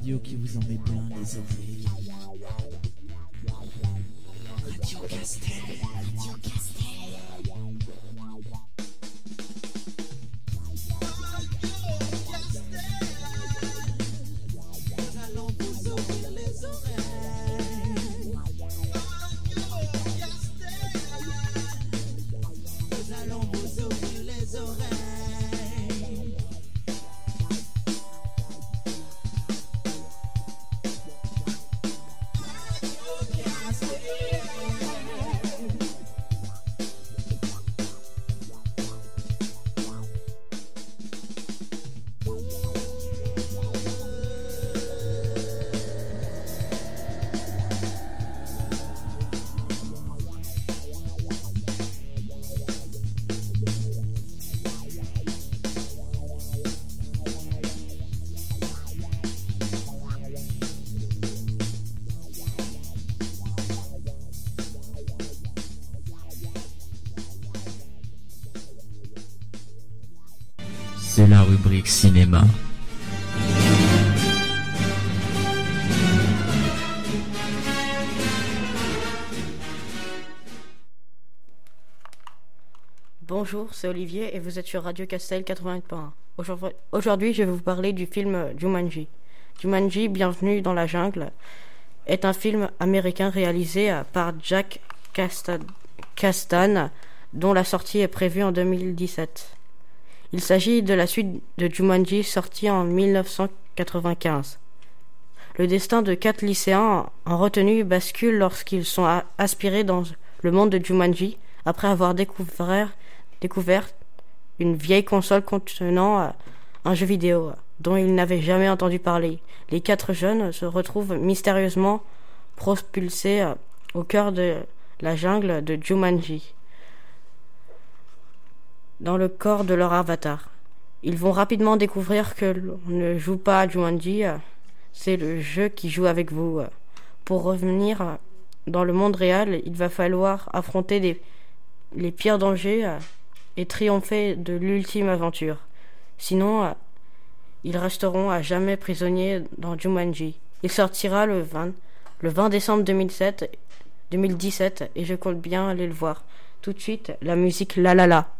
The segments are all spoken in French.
radio qui vous en met plein les oreilles. Radio Castel. Radio C'est Bonjour, c'est Olivier et vous êtes sur Radio Castel 80.1. Aujourd'hui, je vais vous parler du film Jumanji. Jumanji, Bienvenue dans la jungle, est un film américain réalisé par Jack Castan, dont la sortie est prévue en 2017. Il s'agit de la suite de Jumanji sortie en 1995. Le destin de quatre lycéens en retenue bascule lorsqu'ils sont aspirés dans le monde de Jumanji après avoir découvert, une vieille console contenant euh, un jeu vidéo dont ils n'avaient jamais entendu parler. Les quatre jeunes se retrouvent mystérieusement propulsés euh, au cœur de la jungle de Jumanji dans le corps de leur avatar. Ils vont rapidement découvrir que l'on ne joue pas à Jumanji, euh, c'est le jeu qui joue avec vous. Pour revenir euh, dans le monde réel, il va falloir affronter les pires dangers euh, et triompher de l'ultime aventure. Sinon, ils resteront à jamais prisonniers dans Jumanji. Il sortira le 20, le 20 décembre 2007, 2017 et je compte bien aller le voir. Tout de suite, la musique La La La.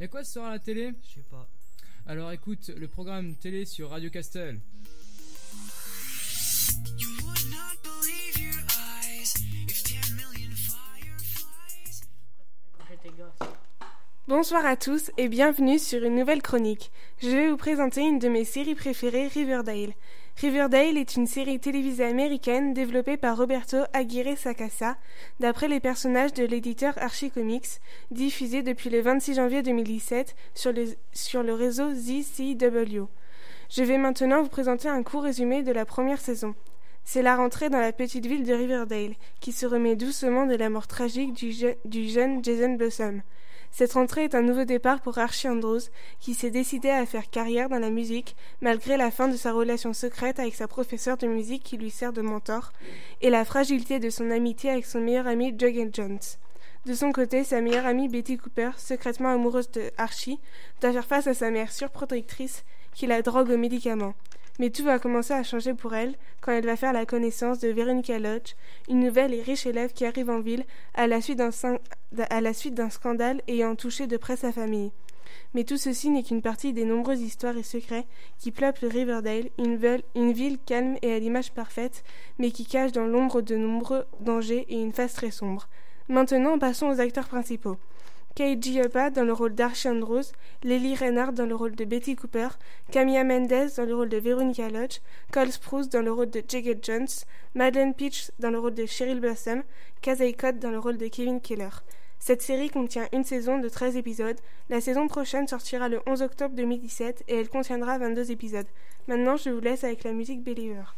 Y'a quoi ce soir à la télé? Je sais pas. Alors écoute le programme télé sur Radio Castel. Bonsoir à tous et bienvenue sur une nouvelle chronique. Je vais vous présenter une de mes séries préférées, Riverdale. Riverdale est une série télévisée américaine développée par Roberto Aguirre Sacasa, d'après les personnages de l'éditeur Archie Comics, diffusée depuis le 26 janvier 2017 sur le, sur le réseau ZCW. Je vais maintenant vous présenter un court résumé de la première saison. C'est la rentrée dans la petite ville de Riverdale, qui se remet doucement de la mort tragique du, je- du jeune Jason Blossom. Cette rentrée est un nouveau départ pour Archie Andrews, qui s'est décidé à faire carrière dans la musique, malgré la fin de sa relation secrète avec sa professeure de musique qui lui sert de mentor, et la fragilité de son amitié avec son meilleur ami Jughead Jones. De son côté, sa meilleure amie Betty Cooper, secrètement amoureuse de Archie, doit faire face à sa mère surprotectrice qui la drogue aux médicaments. Mais tout va commencer à changer pour elle quand elle va faire la connaissance de Veronica Lodge, une nouvelle et riche élève qui arrive en ville à la suite d'un scandale ayant touché de près sa famille. Mais tout ceci n'est qu'une partie des nombreuses histoires et secrets qui peuplent Riverdale, une, une ville calme et à l'image parfaite, mais qui cache dans l'ombre de nombreux dangers et une face très sombre. Maintenant, passons aux acteurs principaux. Kate Gioppa dans le rôle d'Archie Andrews, Lily Reinhardt dans le rôle de Betty Cooper, Camilla Mendes dans le rôle de Veronica Lodge, Cole Sprouse dans le rôle de Jagged Jones, Madeleine Peach dans le rôle de Cheryl Blossom, Casey Cott dans le rôle de Kevin Keller. Cette série contient une saison de 13 épisodes. La saison prochaine sortira le 11 octobre 2017 et elle contiendra 22 épisodes. Maintenant, je vous laisse avec la musique Believer.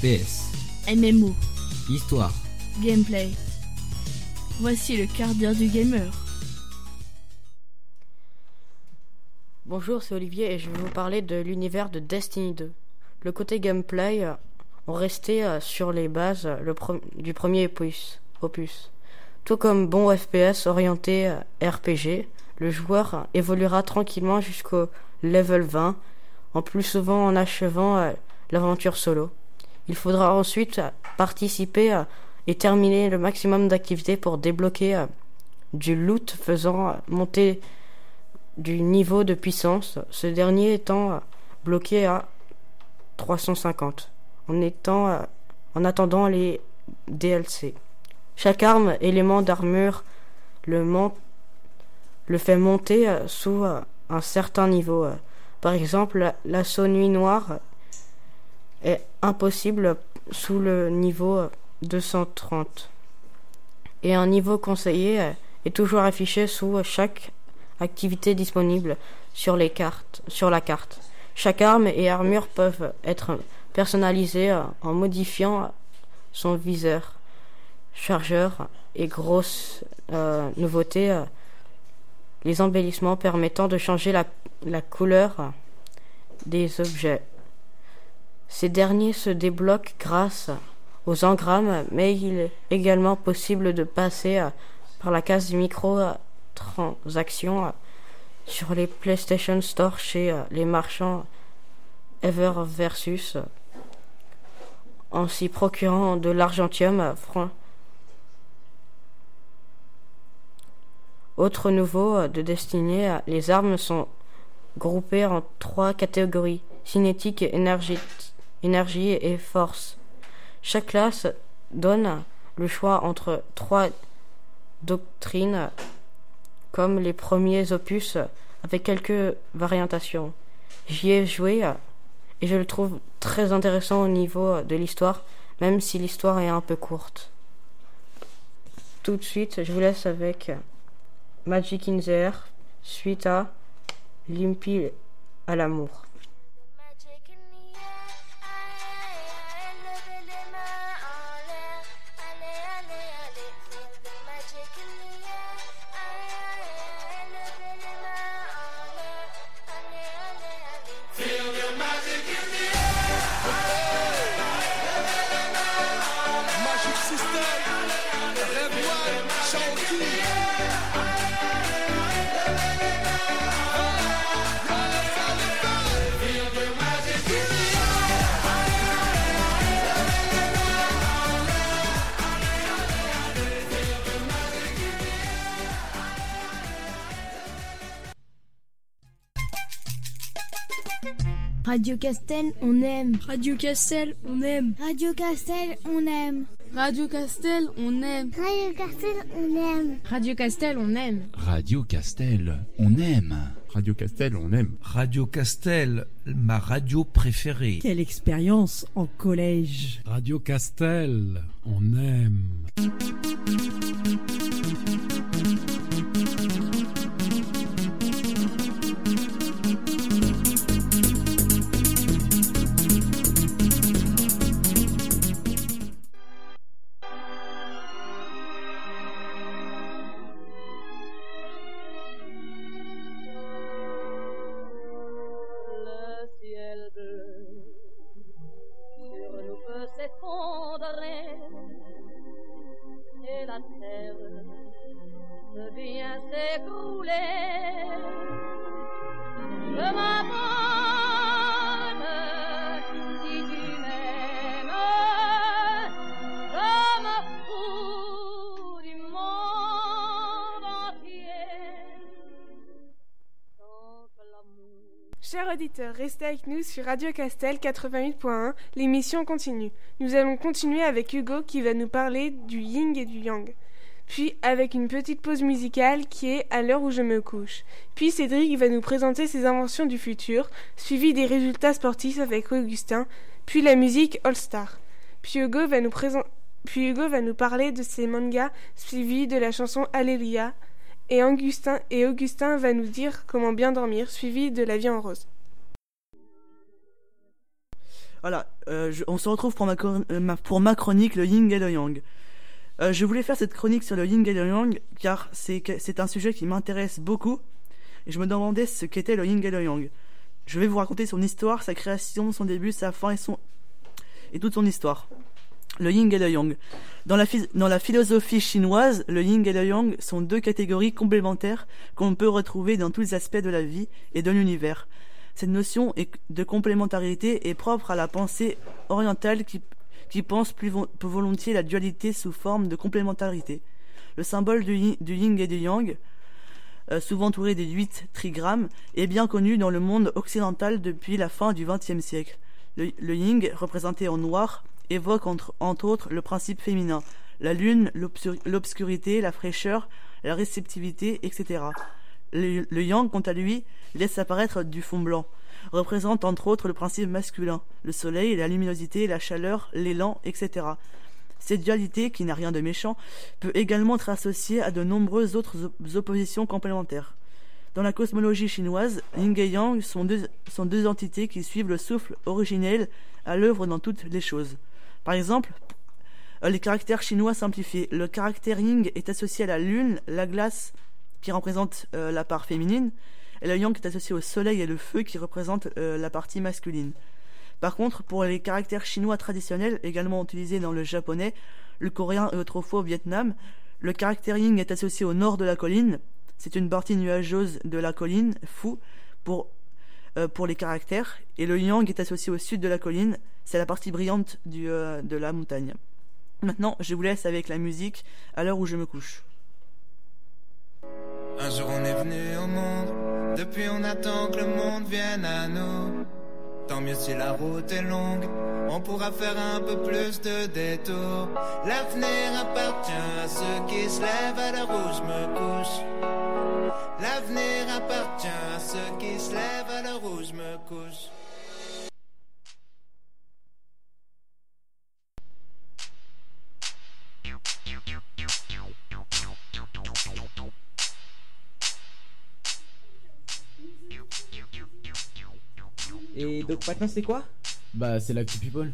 FPS, MMO, Histoire, Gameplay. Voici le quart d'heure du gamer. Bonjour, c'est Olivier et je vais vous parler de l'univers de Destiny 2. Le côté gameplay, on restait euh, sur les bases euh, le pre- du premier opus, opus. Tout comme bon FPS orienté euh, RPG, le joueur évoluera tranquillement jusqu'au level 20, en plus souvent en achevant l'aventure solo. Il faudra ensuite participer euh, et terminer le maximum d'activités pour débloquer euh, du loot faisant euh, monter du niveau de puissance, ce dernier étant bloqué à 350 en attendant les DLC. Chaque arme, élément d'armure le, fait monter sous un certain niveau. Par exemple, la- l'assaut nuit noire est impossible sous le niveau euh, 230. Et un niveau conseillé euh, est toujours affiché sous euh, chaque activité disponible sur les cartes, sur la carte. Chaque arme et armure peuvent être personnalisées euh, en modifiant euh, son viseur, chargeur et grosse euh, nouveauté, euh, les embellissements permettant de changer la, couleur euh, des objets. Ces derniers se débloquent grâce aux engrammes, mais il est également possible de passer euh, par la case micro-transactions euh, sur les PlayStation Store chez euh, les marchands Ever Versus en s'y procurant de l'argentium. euh, fran- Autre nouveau de Destiny, euh, les armes sont groupées en trois catégories cinétique, énergie, énergie et force. Chaque classe donne le choix entre trois doctrines comme les premiers opus avec quelques variations. J'y ai joué et je le trouve très intéressant au niveau de l'histoire, même si l'histoire est un peu courte. Tout de suite, je vous laisse avec Magic in suite à Limpy à l'amour. Radio Castel, on aime. Radio Castel, on aime. Radio Castel, on aime. Radio Castel, on aime. Radio Castel, on aime. Radio Castel, on aime. Radio Castel, on aime. Radio Castel, on aime. Radio Castel, ma radio préférée. Quelle expérience en collège. Radio Castel, on aime. Chers auditeurs, restez avec nous sur Radio Castel 88.1. L'émission continue. Nous allons continuer avec Hugo qui va nous parler du yin et du yang. Puis avec une petite pause musicale qui est à l'heure où je me couche. Puis Cédric va nous présenter ses inventions du futur, suivi des résultats sportifs avec Augustin, puis la musique All Star. Puis Hugo va nous puis Hugo va nous parler de ses mangas, suivi de la chanson Alléluia. Et Augustin, et Augustin va nous dire comment bien dormir, suivi de la vie en rose. Voilà, euh, on se retrouve pour ma, euh, pour ma chronique, le yin et le yang. Euh, je voulais faire cette chronique sur le yin et le yang car c'est un sujet qui m'intéresse beaucoup et je me demandais ce qu'était le yin et le yang. Je vais vous raconter son histoire, sa création, son début, sa fin et, son... et toute son histoire. Le yin et le yang. Dans la, philosophie chinoise, le yin et le yang sont deux catégories complémentaires qu'on peut retrouver dans tous les aspects de la vie et de l'univers. Cette notion de complémentarité est propre à la pensée orientale qui, pense plus, vo- plus volontiers la dualité sous forme de complémentarité. Le symbole du, yin- du et du yang, euh, souvent entouré des huit trigrammes, est bien connu dans le monde occidental depuis la fin du XXe siècle. Le, le yin, représenté en noir, évoque entre, autres le principe féminin, la lune, l'obscur- l'obscurité, la fraîcheur, la réceptivité, etc. Le, yang, quant à lui, laisse apparaître du fond blanc, représente entre autres le principe masculin, le soleil, la luminosité, la chaleur, l'élan, etc. Cette dualité, qui n'a rien de méchant, peut également être associée à de nombreuses autres op- oppositions complémentaires. Dans la cosmologie chinoise, yin et yang sont deux entités qui suivent le souffle originel à l'œuvre dans toutes les choses. Par exemple, euh, les caractères chinois simplifiés. Le caractère yin est associé à la lune, la glace, qui représente euh, la part féminine, et le yang est associé au soleil et le feu, qui représente euh, la partie masculine. Par contre, pour les caractères chinois traditionnels, également utilisés dans le japonais, le coréen et autrefois au Vietnam, le caractère yin est associé au nord de la colline. C'est une partie nuageuse de la colline, fou, pour, pour les caractères, et le yang est associé au sud de la colline, c'est la partie brillante du, euh, de la montagne. Maintenant, je vous laisse avec la musique à l'heure où je me couche. Un jour on est venu au monde, depuis on attend que le monde vienne à nous. Tant mieux si la route est longue, on pourra faire un peu plus de détours. L'avenir appartient à ceux qui se lèvent à l'heure où je me couche. L'avenir appartient à ceux qui se lèvent à l'heure où je me couche. Donc maintenant c'est quoi Bah, c'est l'actu people.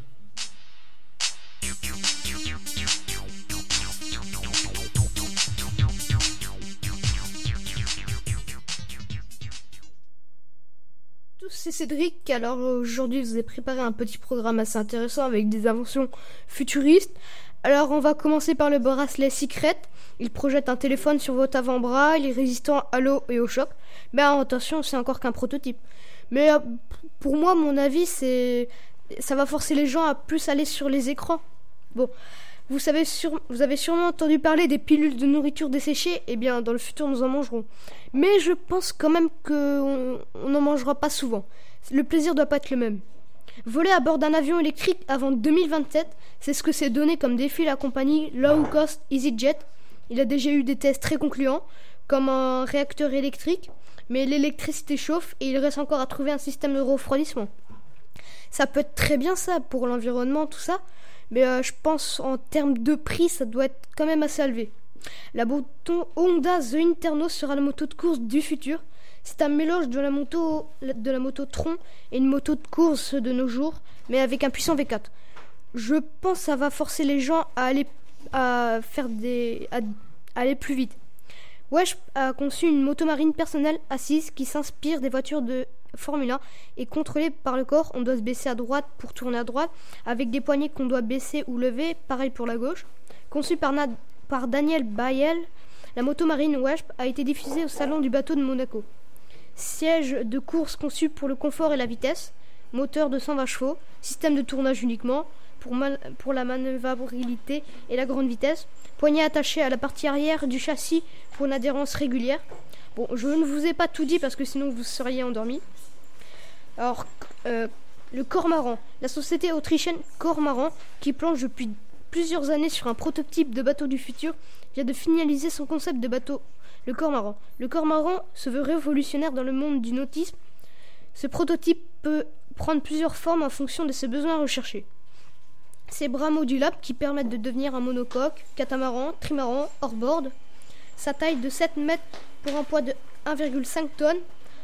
tous, c'est Cédric. Alors aujourd'hui, je vous ai préparé un petit programme assez intéressant avec des inventions futuristes. Alors on va commencer par le bracelet Secret. Il projette un téléphone sur votre avant-bras. Il est résistant à l'eau et au choc. Mais attention, c'est encore qu'un prototype. Mais euh, pour moi, mon avis, c'est ça va forcer les gens à plus aller sur les écrans. Bon, vous savez sur... vous avez sûrement entendu parler des pilules de nourriture desséchées. Eh bien, dans le futur, nous en mangerons. Mais je pense quand même qu'on on n'en mangera pas souvent. Le plaisir doit pas être le même. Voler à bord d'un avion électrique avant 2027, c'est ce que s'est donné comme défi la compagnie low cost EasyJet. Il a déjà eu des tests très concluants, comme un réacteur électrique, mais l'électricité chauffe et il reste encore à trouver un système de refroidissement. Ça peut être très bien ça pour l'environnement, tout ça, mais euh, je pense en termes de prix, ça doit être quand même assez élevé. La moto Honda The Interno sera la moto de course du futur. C'est un mélange de la moto de la moto Tron et une moto de course de nos jours, mais avec un puissant V4. Je pense que ça va forcer les gens à aller à faire des à, à aller plus vite. Wesh a conçu une moto marine personnelle assise qui s'inspire des voitures de Formule 1 et contrôlée par le corps. On doit se baisser à droite pour tourner à droite, avec des poignées qu'on doit baisser ou lever, pareil pour la gauche. Conçu par, Daniel Bayel, la moto marine a été diffusée au salon du bateau de Monaco. Siège de course conçu pour le confort et la vitesse, moteur de 120 chevaux, système de tournage uniquement pour, la manœuvrabilité et la grande vitesse, poignée attachée à la partie arrière du châssis pour une adhérence régulière. Bon, je ne vous ai pas tout dit parce que sinon vous seriez endormi. Alors, euh, le Cormaran, la société autrichienne Cormaran, qui planche depuis plusieurs années sur un prototype de bateau du futur, vient de finaliser son concept de bateau, le Cormaran. Le Cormaran se veut révolutionnaire dans le monde du nautisme. Ce prototype peut prendre plusieurs formes en fonction de ses besoins recherchés. Ses bras modulables qui permettent de devenir un monocoque, catamaran, trimaran, hors-board. Sa taille de 7 mètres pour un poids de 1,5 tonnes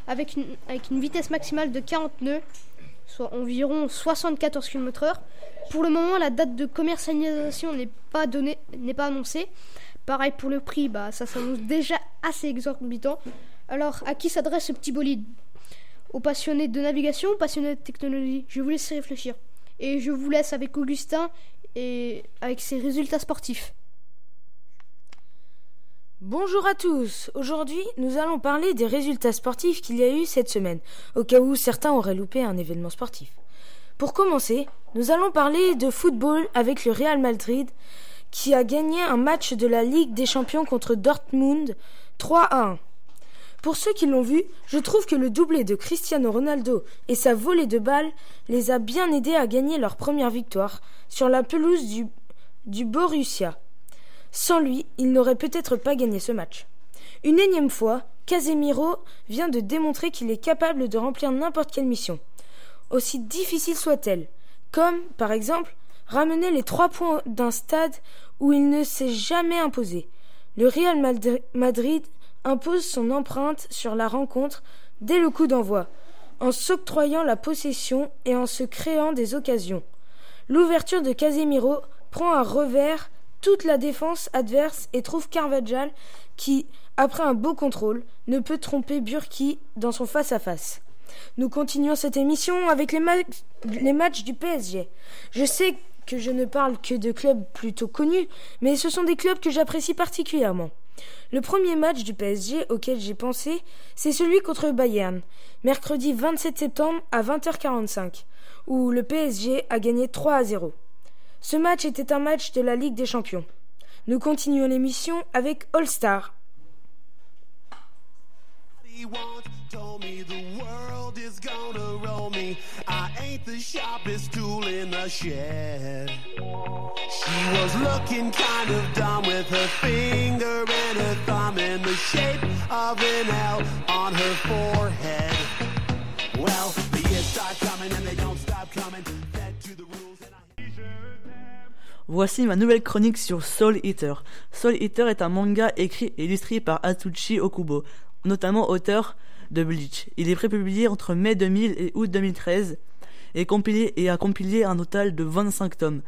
avec une, vitesse maximale de 40 nœuds, soit environ 74 km/h. Pour le moment, la date de commercialisation n'est pas donnée, pas annoncée. Pareil pour le prix, bah ça s'annonce déjà assez exorbitant. Alors, à qui s'adresse ce petit bolide? Aux passionnés de navigation, passionnés de technologie? Je vous laisse réfléchir. Et je vous laisse avec Augustin et avec ses résultats sportifs. Bonjour à tous. Aujourd'hui, nous allons parler des résultats sportifs qu'il y a eu cette semaine, au cas où certains auraient loupé un événement sportif. Pour commencer, nous allons parler de football avec le Real Madrid qui a gagné un match de la Ligue des Champions contre Dortmund 3 à 1. Pour ceux qui l'ont vu, je trouve que le doublé de Cristiano Ronaldo et sa volée de balles les a bien aidés à gagner leur première victoire sur la pelouse du, Borussia. Sans lui, ils n'auraient peut-être pas gagné ce match. Une énième fois, Casemiro vient de démontrer qu'il est capable de remplir n'importe quelle mission, aussi difficile soit-elle, comme, par exemple, ramener les trois points d'un stade où il ne s'est jamais imposé. Le Real Madri- Madrid impose son empreinte sur la rencontre dès le coup d'envoi, en s'octroyant la possession et en se créant des occasions. L'ouverture de Casemiro prend à revers toute la défense adverse et trouve Carvajal qui, après un beau contrôle, ne peut tromper Burki dans son face-à-face. Nous continuons cette émission avec les, ma- les matchs du PSG. Je sais que je ne parle que de clubs plutôt connus, mais ce sont des clubs que j'apprécie particulièrement. Le premier match du PSG auquel j'ai pensé, c'est celui contre Bayern, mercredi 27 septembre à 20h45, où le PSG a gagné 3 à 0. Ce match était un match de la Ligue des Champions. Nous continuons l'émission avec All Star. Roll me. I ain't the sharpest tool in the shed. She was looking kind of dumb with her finger and her thumb in the shape of an L on her forehead. Well, the years start coming and they don't stop coming. Voici ma nouvelle chronique sur Soul Eater. Soul Eater est un manga écrit et illustré par Atsushi Okubo, notamment auteur de. Il est prépublié entre mai 2000 et août 2013 et, compilé, et a compilé un total de 25 tomes.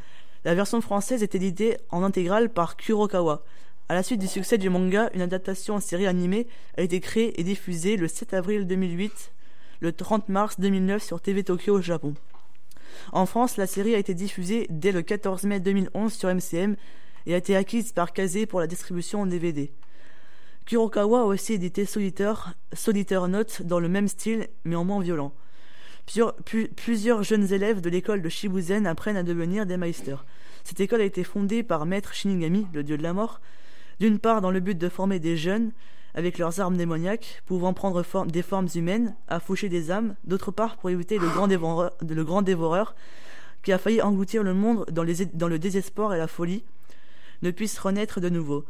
La version française est éditée en intégrale par Kurokawa. À la suite du succès du manga, une adaptation en série animée a été créée et diffusée le 7 avril 2008, le 30 mars 2009 sur TV Tokyo au Japon. En France, la série a été diffusée dès le 14 mai 2011 sur MCM et a été acquise par Kazé pour la distribution en DVD. Kurokawa a aussi édité Solitaire, Solitaire Note dans le même style mais en moins violent. Plusieurs, jeunes élèves de l'école de Shibuzen apprennent à devenir des meisters. Cette école a été fondée par Maître Shinigami, le dieu de la mort, d'une part dans le but de former des jeunes avec leurs armes démoniaques, pouvant prendre des formes humaines, à faucher des âmes, d'autre part pour éviter le grand le grand dévoreur qui a failli engloutir le monde dans le désespoir et la folie, ne puisse renaître de nouveau.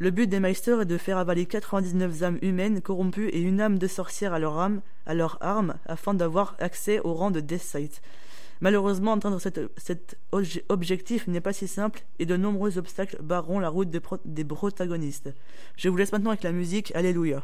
Le but des Meisters est de faire avaler 99 âmes humaines corrompues et une âme de sorcière à leur âme, à leur arme, afin d'avoir accès au rang de Death Sight. Malheureusement, atteindre cet, cet obje- objectif n'est pas si simple et de nombreux obstacles barreront la route des, des protagonistes. Je vous laisse maintenant avec la musique. Alléluia.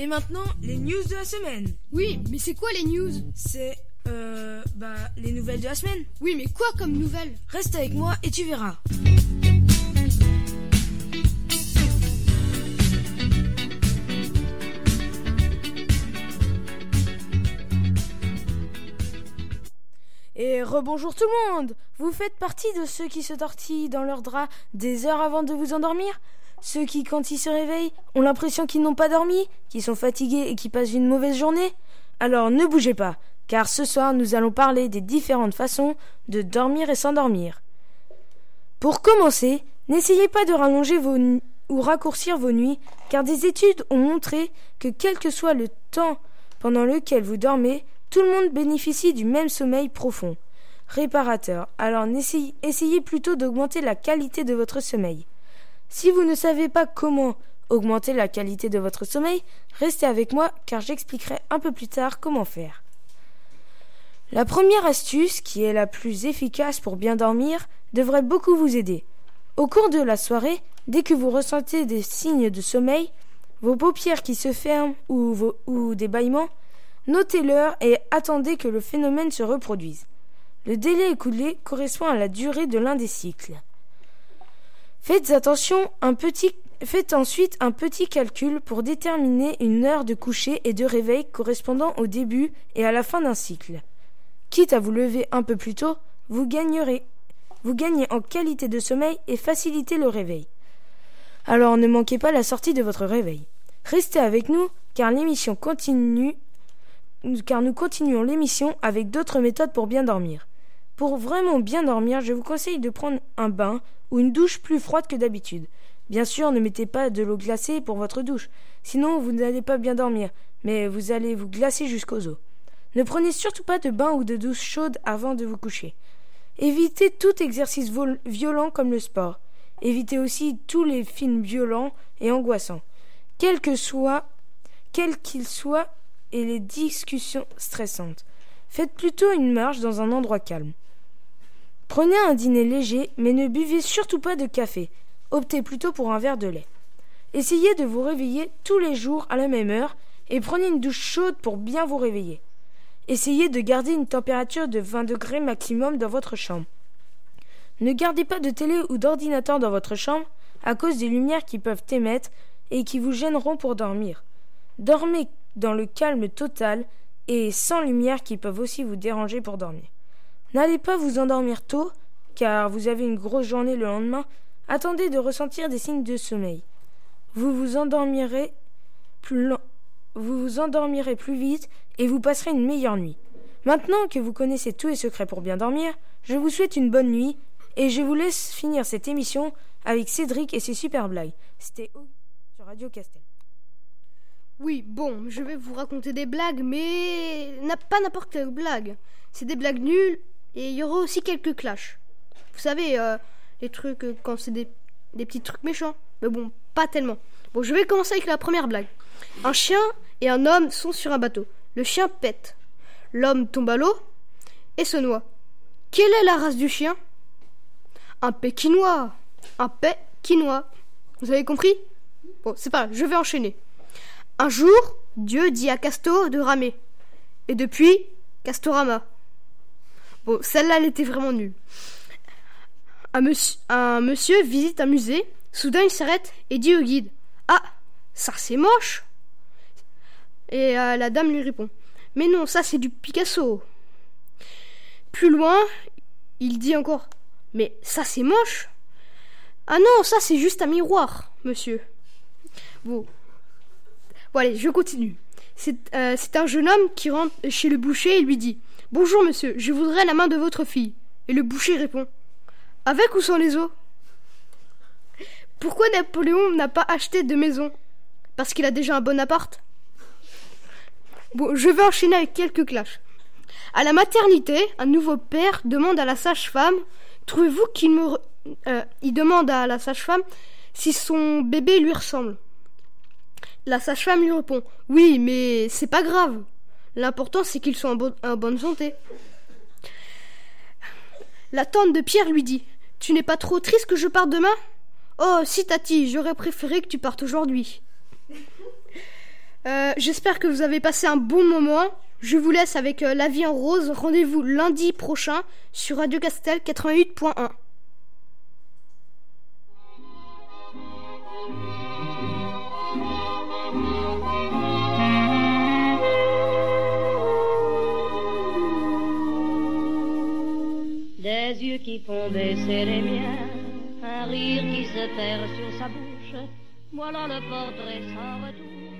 Et maintenant, les news de la semaine. Oui, mais c'est quoi les news? C'est, euh, bah, les nouvelles de la semaine. Oui, mais quoi comme nouvelles? Reste avec moi et tu verras. Et rebonjour tout le monde Vous faites partie de ceux qui se tortillent dans leur drap des heures avant de vous endormir? Ceux qui, quand ils se réveillent, ont l'impression qu'ils n'ont pas dormi, qui sont fatigués et qui passent une mauvaise journée Alors ne bougez pas, car ce soir nous allons parler des différentes façons de dormir et s'endormir. Pour commencer, n'essayez pas de rallonger vos ou raccourcir vos nuits, car des études ont montré que quel que soit le temps pendant lequel vous dormez, tout le monde bénéficie du même sommeil profond, réparateur. Alors essayez plutôt d'augmenter la qualité de votre sommeil. Si vous ne savez pas comment augmenter la qualité de votre sommeil, restez avec moi car j'expliquerai un peu plus tard comment faire. La première astuce, qui est la plus efficace pour bien dormir, devrait beaucoup vous aider. Au cours de la soirée, dès que vous ressentez des signes de sommeil, vos paupières qui se ferment ou, vos- ou des bâillements, notez l'heure et attendez que le phénomène se reproduise. Le délai écoulé correspond à la durée de l'un des cycles. Faites attention, un petit, faites ensuite un petit calcul pour déterminer une heure de coucher et de réveil correspondant au début et à la fin d'un cycle. Quitte à vous lever un peu plus tôt, vous gagnerez, vous gagnez en qualité de sommeil et facilitez le réveil. Alors ne manquez pas la sortie de votre réveil. Restez avec nous car l'émission continue car nous continuons l'émission avec d'autres méthodes pour bien dormir. Pour vraiment bien dormir, je vous conseille de prendre un bain ou une douche plus froide que d'habitude. Bien sûr, ne mettez pas de l'eau glacée pour votre douche, sinon vous n'allez pas bien dormir, mais vous allez vous glacer jusqu'aux os. Ne prenez surtout pas de bain ou de douche chaude avant de vous coucher. Évitez tout exercice violent comme le sport. Évitez aussi tous les films violents et angoissants, quels que quels qu'ils soient, et les discussions stressantes. Faites plutôt une marche dans un endroit calme. Prenez un dîner léger, mais ne buvez surtout pas de café. Optez plutôt pour un verre de lait. Essayez de vous réveiller tous les jours à la même heure et prenez une douche chaude pour bien vous réveiller. Essayez de garder une température de 20 degrés maximum dans votre chambre. Ne gardez pas de télé ou d'ordinateur dans votre chambre à cause des lumières qui peuvent émettre et qui vous gêneront pour dormir. Dormez dans le calme total et sans lumière qui peuvent aussi vous déranger pour dormir. N'allez pas vous endormir tôt, car vous avez une grosse journée le lendemain. Attendez de ressentir des signes de sommeil. Vous vous endormirez plus vous vous endormirez plus vite et vous passerez une meilleure nuit. Maintenant que vous connaissez tous les secrets pour bien dormir, je vous souhaite une bonne nuit et je vous laisse finir cette émission avec Cédric et ses super blagues. C'était sur Radio Castel. Oui, bon, je vais vous raconter des blagues, mais pas n'importe quelle blague. C'est des blagues nulles et il y aura aussi quelques clashs. Vous savez, euh, les trucs euh, quand c'est des, des petits trucs méchants. Mais bon, pas tellement. Bon, je vais commencer avec la première blague. Un chien et un homme sont sur un bateau. Le chien pète. L'homme tombe à l'eau et se noie. Quelle est la race du chien? Un pékinois. Un pékinois. Vous avez compris? Bon, c'est pas, je vais enchaîner. Un jour, Dieu dit à Casto de ramer. Et depuis, Castorama. Celle-là, elle était vraiment nulle. Un monsieur, visite un musée. Soudain, il s'arrête et dit au guide Ah, ça c'est moche Et euh, la dame lui répond Mais non, ça c'est du Picasso. Plus loin, il dit encore Mais ça c'est moche Ah non, ça c'est juste un miroir, monsieur. Bon, allez, je continue. Euh, c'est un jeune homme qui rentre chez le boucher et lui dit Bonjour monsieur, je voudrais la main de votre fille. Et le boucher répond Avec ou sans les os? Pourquoi Napoléon n'a pas acheté de maison? Parce qu'il a déjà un bon appart Bon, je vais enchaîner avec quelques clashs. À la maternité, un nouveau père demande à la sage-femme Trouvez-vous qu'il me. euh, il demande à la sage-femme si son bébé lui ressemble? La sage-femme lui répond Oui, mais c'est pas grave. L'important, c'est qu'ils sont en, bo- en bonne santé. La tante de Pierre lui dit Tu n'es pas trop triste que je parte demain? Oh, si, Tati, j'aurais préféré que tu partes aujourd'hui. Euh, J'espère que vous avez passé un bon moment. Je vous laisse avec euh, La vie en rose. Rendez-vous lundi prochain sur Radio Castel 88.1. Des yeux qui font baisser les miens, un rire qui se perd sur sa bouche. Voilà le portrait sans retouche